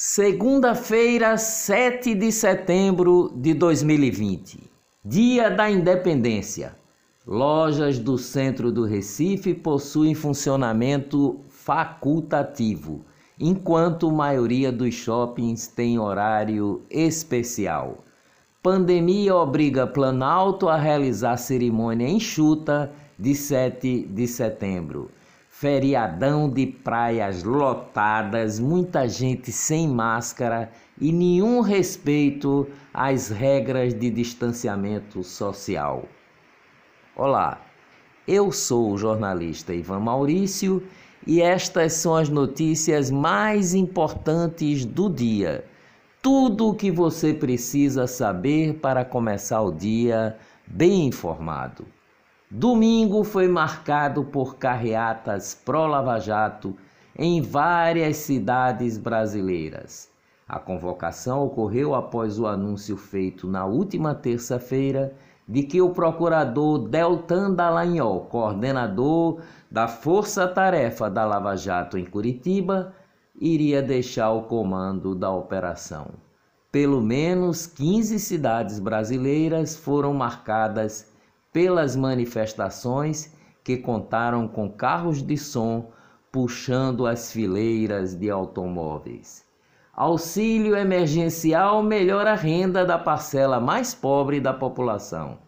Segunda-feira, 7 de setembro de 2020, Dia da Independência. Lojas do centro do Recife possuem funcionamento facultativo, enquanto a maioria dos shoppings tem horário especial. Pandemia obriga Planalto a realizar cerimônia enxuta de 7 de setembro. Feriadão de praias lotadas, muita gente sem máscara e nenhum respeito às regras de distanciamento social. Olá, eu sou o jornalista Ivan Maurício e estas são as notícias mais importantes do dia. Tudo o que você precisa saber para começar o dia bem informado. Domingo foi marcado por carreatas pró-Lava Jato em várias cidades brasileiras. A convocação ocorreu após o anúncio feito na última terça-feira de que o procurador Deltan Dallagnol, coordenador da Força Tarefa da Lava Jato em Curitiba, iria deixar o comando da operação. Pelo menos 15 cidades brasileiras foram marcadas pelas manifestações que contaram com carros de som puxando as fileiras de automóveis. Auxílio emergencial melhora a renda da parcela mais pobre da população.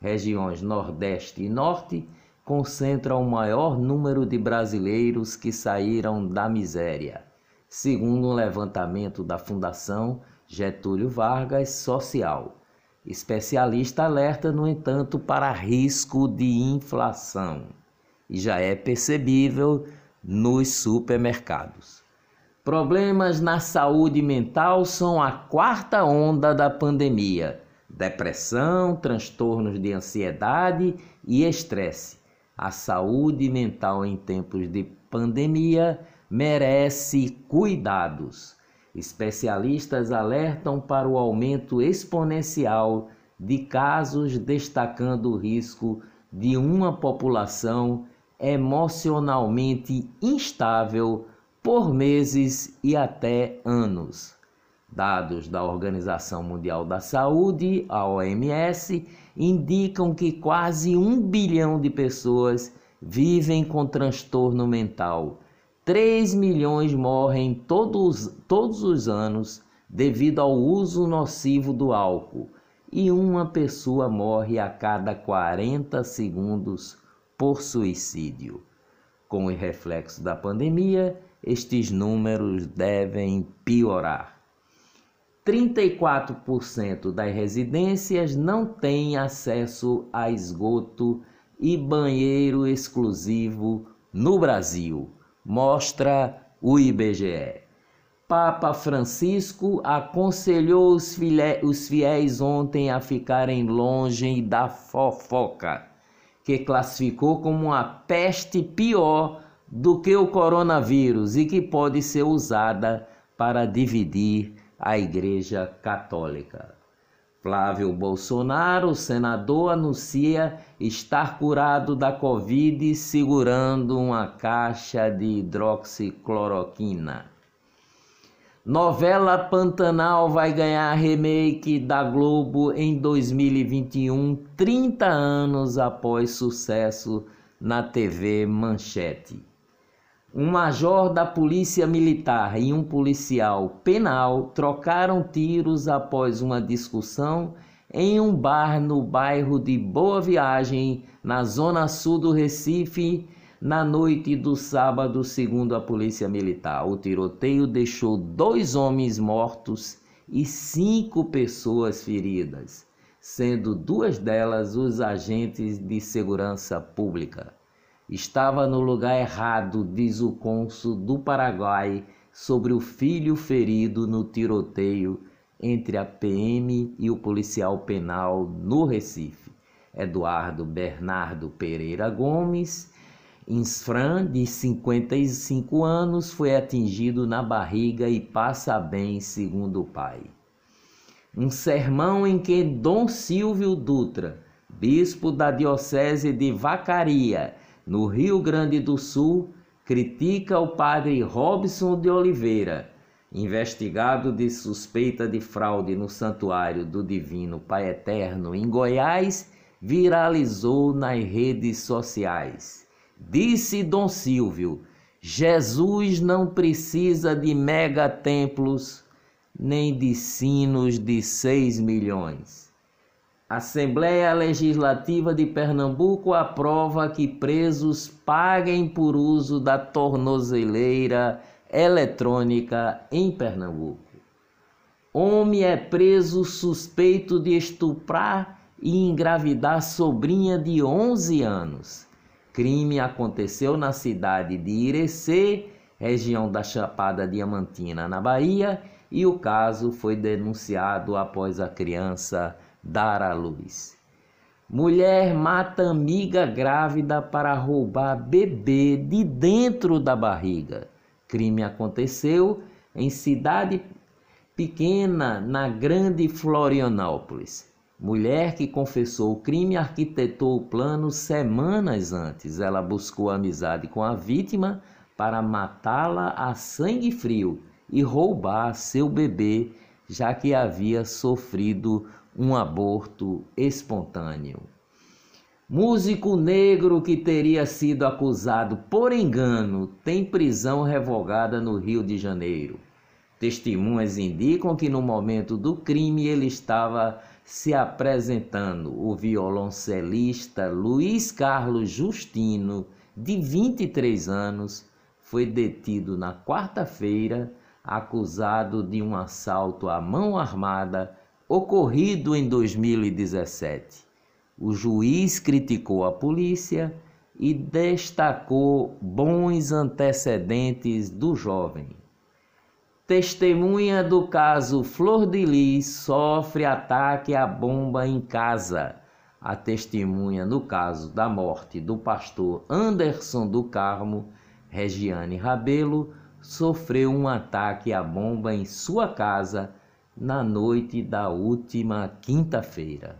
Regiões Nordeste e Norte concentram o maior número de brasileiros que saíram da miséria, segundo um levantamento da Fundação Getúlio Vargas Social. Especialista alerta, no entanto, para risco de inflação e já é percebível nos supermercados. Problemas na saúde mental são a quarta onda da pandemia. Depressão, transtornos de ansiedade e estresse. A saúde mental em tempos de pandemia merece cuidados. Especialistas alertam para o aumento exponencial de casos, destacando o risco de uma população emocionalmente instável por meses e até anos. Dados da Organização Mundial da Saúde, a OMS, indicam que quase um bilhão de pessoas vivem com transtorno mental 3 milhões morrem todos, todos os anos devido ao uso nocivo do álcool e uma pessoa morre a cada 40 segundos por suicídio. Com o reflexo da pandemia, estes números devem piorar. 34% das residências não têm acesso a esgoto e banheiro exclusivo no Brasil mostra o IBGE. Papa Francisco aconselhou os, os fiéis ontem a ficarem longe da fofoca, que classificou como uma peste pior do que o coronavírus e que pode ser usada para dividir a Igreja Católica. Flávio Bolsonaro, senador, anuncia estar curado da Covid segurando uma caixa de hidroxicloroquina. Novela Pantanal vai ganhar remake da Globo em 2021, 30 anos após sucesso na TV Manchete. Um major da Polícia Militar e um policial penal trocaram tiros após uma discussão em um bar no bairro de Boa Viagem, na zona sul do Recife, na noite do sábado, segundo a Polícia Militar. O tiroteio deixou dois homens mortos e cinco pessoas feridas, sendo duas delas os agentes de segurança pública. Estava no lugar errado, diz o cônsul do Paraguai sobre o filho ferido no tiroteio entre a PM e o policial penal no Recife. Eduardo Bernardo Pereira Gomes, Insfran, de 55 anos, foi atingido na barriga e passa bem, segundo o pai. Um sermão em que Dom Silvio Dutra, bispo da Diocese de Vacaria, no Rio Grande do Sul, critica o padre Robson de Oliveira, investigado de suspeita de fraude no Santuário do Divino Pai Eterno em Goiás, viralizou nas redes sociais. Disse Dom Silvio: Jesus não precisa de megatemplos nem de sinos de seis milhões. Assembleia Legislativa de Pernambuco aprova que presos paguem por uso da tornozeleira eletrônica em Pernambuco. Homem é preso suspeito de estuprar e engravidar sobrinha de 11 anos. Crime aconteceu na cidade de Irecê, região da Chapada Diamantina, na Bahia, e o caso foi denunciado após a criança dar à luz. Mulher mata amiga grávida para roubar bebê de dentro da barriga. Crime aconteceu em cidade pequena na Grande Florianópolis. Mulher que confessou o crime arquitetou o plano semanas antes. Ela buscou amizade com a vítima para matá-la a sangue frio e roubar seu bebê, já que havia sofrido um aborto espontâneo. Músico negro que teria sido acusado por engano tem prisão revogada no Rio de Janeiro. Testemunhas indicam que no momento do crime ele estava se apresentando. O violoncelista Luiz Carlos Justino, de 23 anos, foi detido na quarta-feira, acusado de um assalto à mão armada ocorrido em 2017. O juiz criticou a polícia e destacou bons antecedentes do jovem. Testemunha do caso Flor de Lis sofre ataque à bomba em casa. A testemunha no caso da morte do pastor Anderson do Carmo, Regiane Rabelo, sofreu um ataque à bomba em sua casa na noite da última quinta-feira.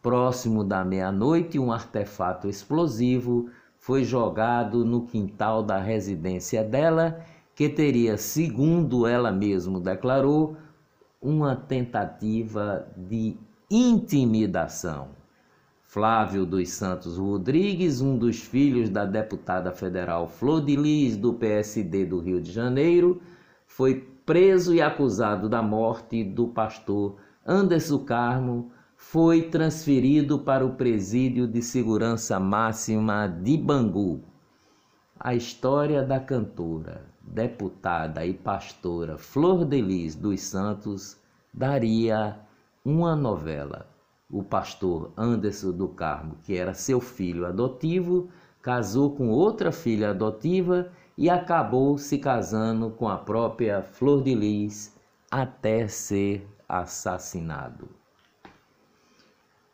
Próximo da meia-noite, um artefato explosivo foi jogado no quintal da residência dela, que teria, segundo ela mesma declarou, uma tentativa de intimidação. Flávio dos Santos Rodrigues, um dos filhos da deputada federal Flor de Lis, do PSD do Rio de Janeiro, foi preso e acusado da morte do pastor Anderson Carmo, foi transferido para o presídio de segurança máxima de Bangu. A história da cantora, deputada e pastora Flor Delis dos Santos daria uma novela. O pastor Anderson do Carmo, que era seu filho adotivo, casou com outra filha adotiva e acabou se casando com a própria Flor de Lis até ser assassinado.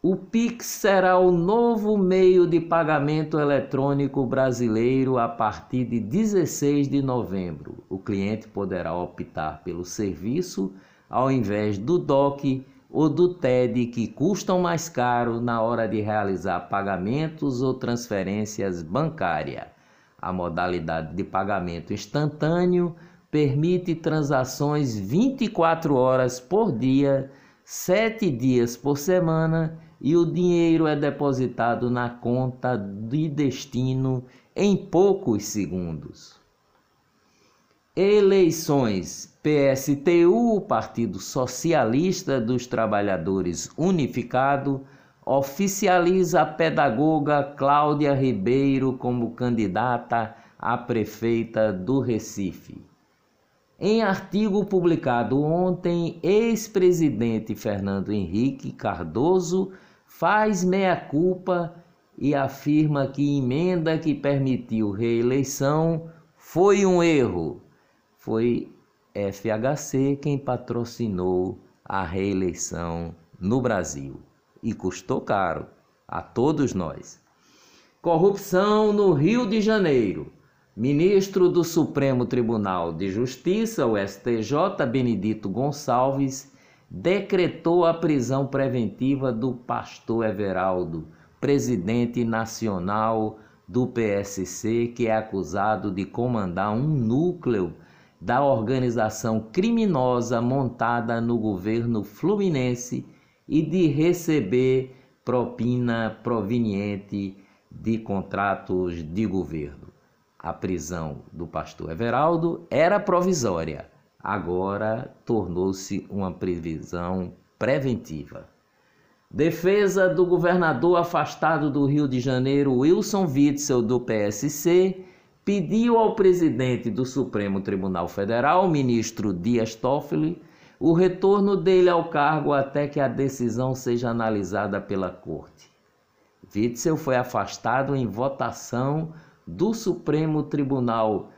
O Pix será o novo meio de pagamento eletrônico brasileiro a partir de 16 de novembro. O cliente poderá optar pelo serviço ao invés do DOC ou do TED, que custam mais caro na hora de realizar pagamentos ou transferências bancárias. A modalidade de pagamento instantâneo permite transações 24 horas por dia, 7 dias por semana e o dinheiro é depositado na conta de destino em poucos segundos. Eleições PSTU, Partido Socialista dos Trabalhadores Unificado, oficializa a pedagoga Cláudia Ribeiro como candidata a prefeita do Recife. Em artigo publicado ontem, ex-presidente Fernando Henrique Cardoso faz meia-culpa e afirma que emenda que permitiu reeleição foi um erro. Foi FHC quem patrocinou a reeleição no Brasil e custou caro a todos nós. Corrupção no Rio de Janeiro. Ministro do Supremo Tribunal de Justiça, o STJ, Benedito Gonçalves, decretou a prisão preventiva do pastor Everaldo, presidente nacional do PSC, que é acusado de comandar um núcleo da organização criminosa montada no governo fluminense e de receber propina proveniente de contratos de governo. A prisão do pastor Everaldo era provisória, agora tornou-se uma prisão preventiva. Defesa do governador afastado do Rio de Janeiro, Wilson Witzel, do PSC, pediu ao presidente do Supremo Tribunal Federal, ministro Dias Toffoli, o retorno dele ao cargo até que a decisão seja analisada pela Corte. Witzel foi afastado em votação do Supremo Tribunal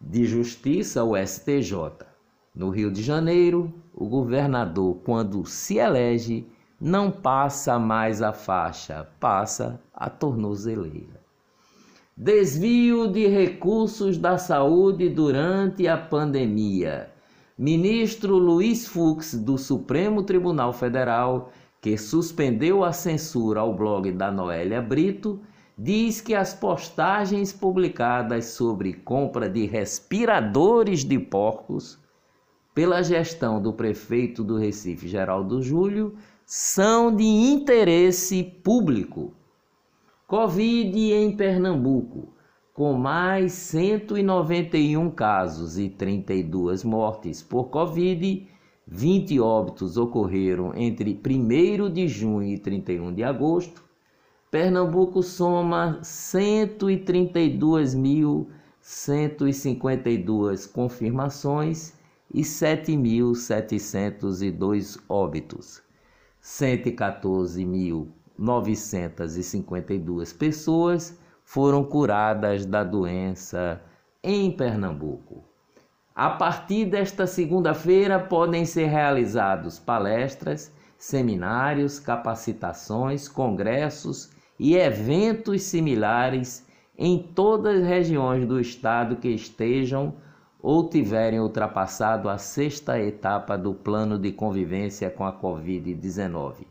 de Justiça, o STJ. No Rio de Janeiro, o governador, quando se elege, não passa mais a faixa, passa a tornozeleira. Desvio de recursos da saúde durante a pandemia. Ministro Luiz Fux, do Supremo Tribunal Federal, que suspendeu a censura ao blog da Noélia Brito, diz que as postagens publicadas sobre compra de respiradores de porcos pela gestão do prefeito do Recife, Geraldo Júlio, são de interesse público. Covid em Pernambuco, com mais 191 casos e 32 mortes por Covid, 20 óbitos ocorreram entre 1 de junho e 31 de agosto. Pernambuco soma 132.152 confirmações e 7.702 óbitos. 114.952 pessoas foram curadas da doença em Pernambuco. A partir desta segunda-feira podem ser realizados palestras, seminários, capacitações, congressos e eventos similares em todas as regiões do estado que estejam ou tiverem ultrapassado a sexta etapa do plano de convivência com a Covid-19.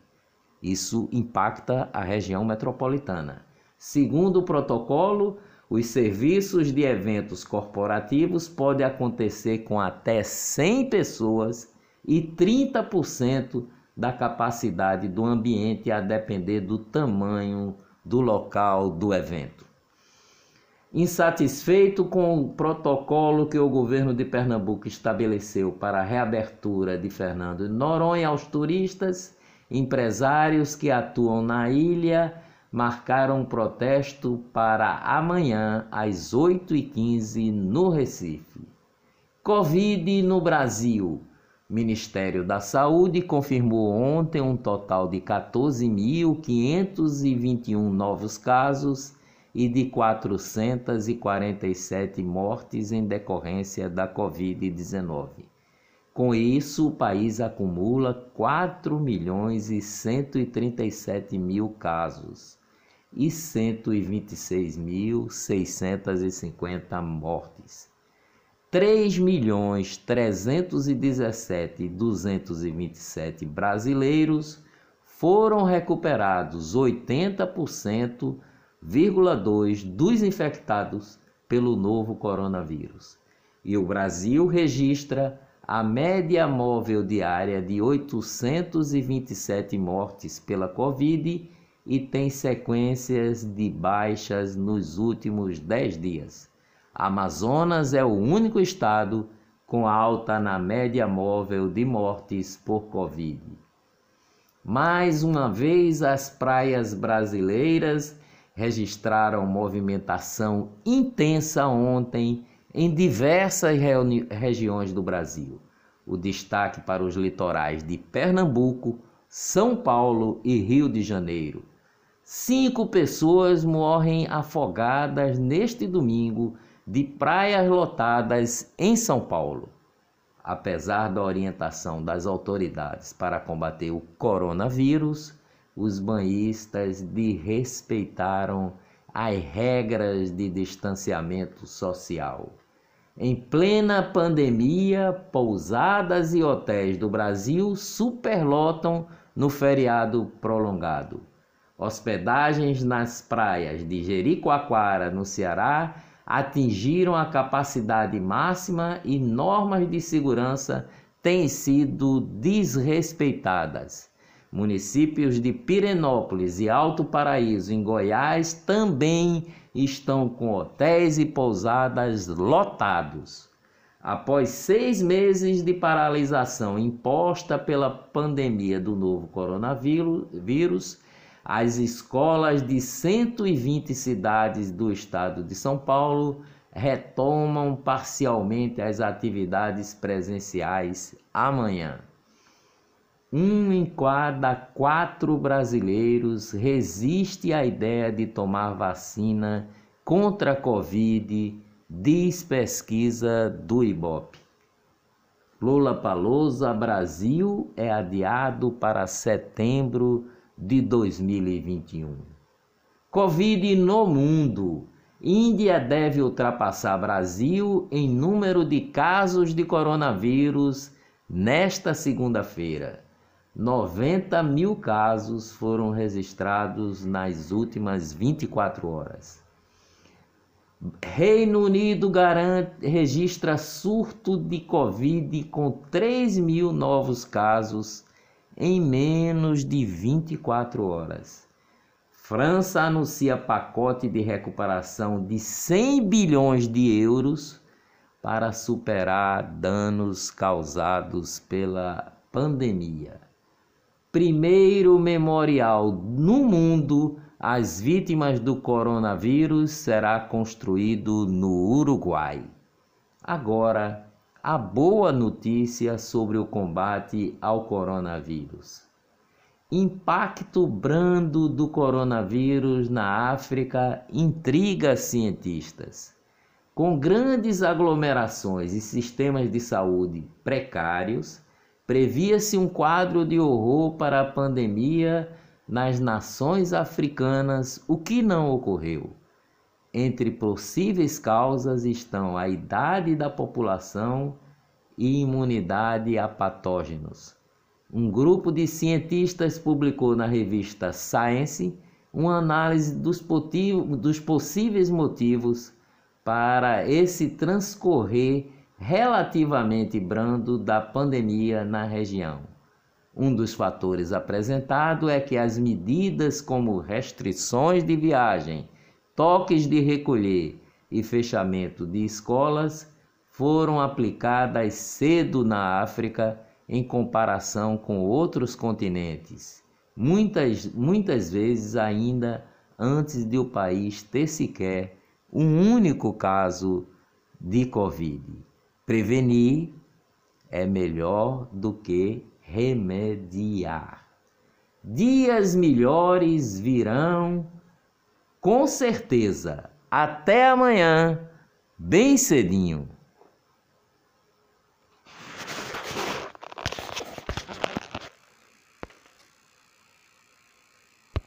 Isso impacta a região metropolitana. Segundo o protocolo, os serviços de eventos corporativos podem acontecer com até 100 pessoas e 30% da capacidade do ambiente a depender do tamanho do local do evento. Insatisfeito com o protocolo que o governo de Pernambuco estabeleceu para a reabertura de Fernando Noronha aos turistas, empresários que atuam na ilha marcaram um protesto para amanhã às 8h15 no Recife. Covid no Brasil. Ministério da Saúde confirmou ontem um total de 14.521 novos casos e de 447 mortes em decorrência da Covid-19. Com isso, o país acumula 4 milhões e 137 mil casos e 126.650 mortes. 3 milhões 317 227 brasileiros foram recuperados 80% 0,2 dos infectados pelo novo coronavírus. E o Brasil registra a média móvel diária de 827 mortes pela Covid e tem sequências de baixas nos últimos 10 dias. Amazonas é o único estado com alta na média móvel de mortes por Covid. Mais uma vez, as praias brasileiras registraram movimentação intensa ontem em diversas regiões do Brasil. O destaque para os litorais de Pernambuco, São Paulo e Rio de Janeiro. Cinco pessoas morrem afogadas neste domingo de praias lotadas em São Paulo. Apesar da orientação das autoridades para combater o coronavírus, os banhistas desrespeitaram as regras de distanciamento social. Em plena pandemia, pousadas e hotéis do Brasil superlotam no feriado prolongado. Hospedagens nas praias de Jericoacoara, no Ceará, atingiram a capacidade máxima e normas de segurança têm sido desrespeitadas. Municípios de Pirenópolis e Alto Paraíso, em Goiás, também estão com hotéis e pousadas lotados. Após seis meses de paralisação imposta pela pandemia do novo coronavírus, as escolas de 120 cidades do estado de São Paulo retomam parcialmente as atividades presenciais amanhã. Um em cada quatro brasileiros resiste à ideia de tomar vacina contra a Covid, diz pesquisa do Ibope. Lula Palusa Brasil é adiado para setembro de 2021. Covid no mundo. Índia deve ultrapassar Brasil em número de casos de coronavírus nesta segunda-feira. 90 mil casos foram registrados nas últimas 24 horas. Reino Unido garante, registra surto de Covid com 3 mil novos casos em menos de 24 horas. França anuncia pacote de recuperação de 100 bilhões de euros para superar danos causados pela pandemia. Primeiro memorial no mundo às vítimas do coronavírus será construído no Uruguai. Agora, a boa notícia sobre o combate ao coronavírus. Impacto brando do coronavírus na África intriga cientistas. Com grandes aglomerações e sistemas de saúde precários, previa-se um quadro de horror para a pandemia nas nações africanas, o que não ocorreu. Entre possíveis causas estão a idade da população e imunidade a patógenos. Um grupo de cientistas publicou na revista Science uma análise dos, dos possíveis motivos para esse transcorrer relativamente brando da pandemia na região. Um dos fatores apresentado é que as medidas como restrições de viagem, toques de recolher e fechamento de escolas foram aplicadas cedo na África em comparação com outros continentes, muitas, muitas vezes ainda antes de o país ter sequer um único caso de Covid. Prevenir é melhor do que remediar. Dias melhores virão com certeza. Até amanhã, bem cedinho.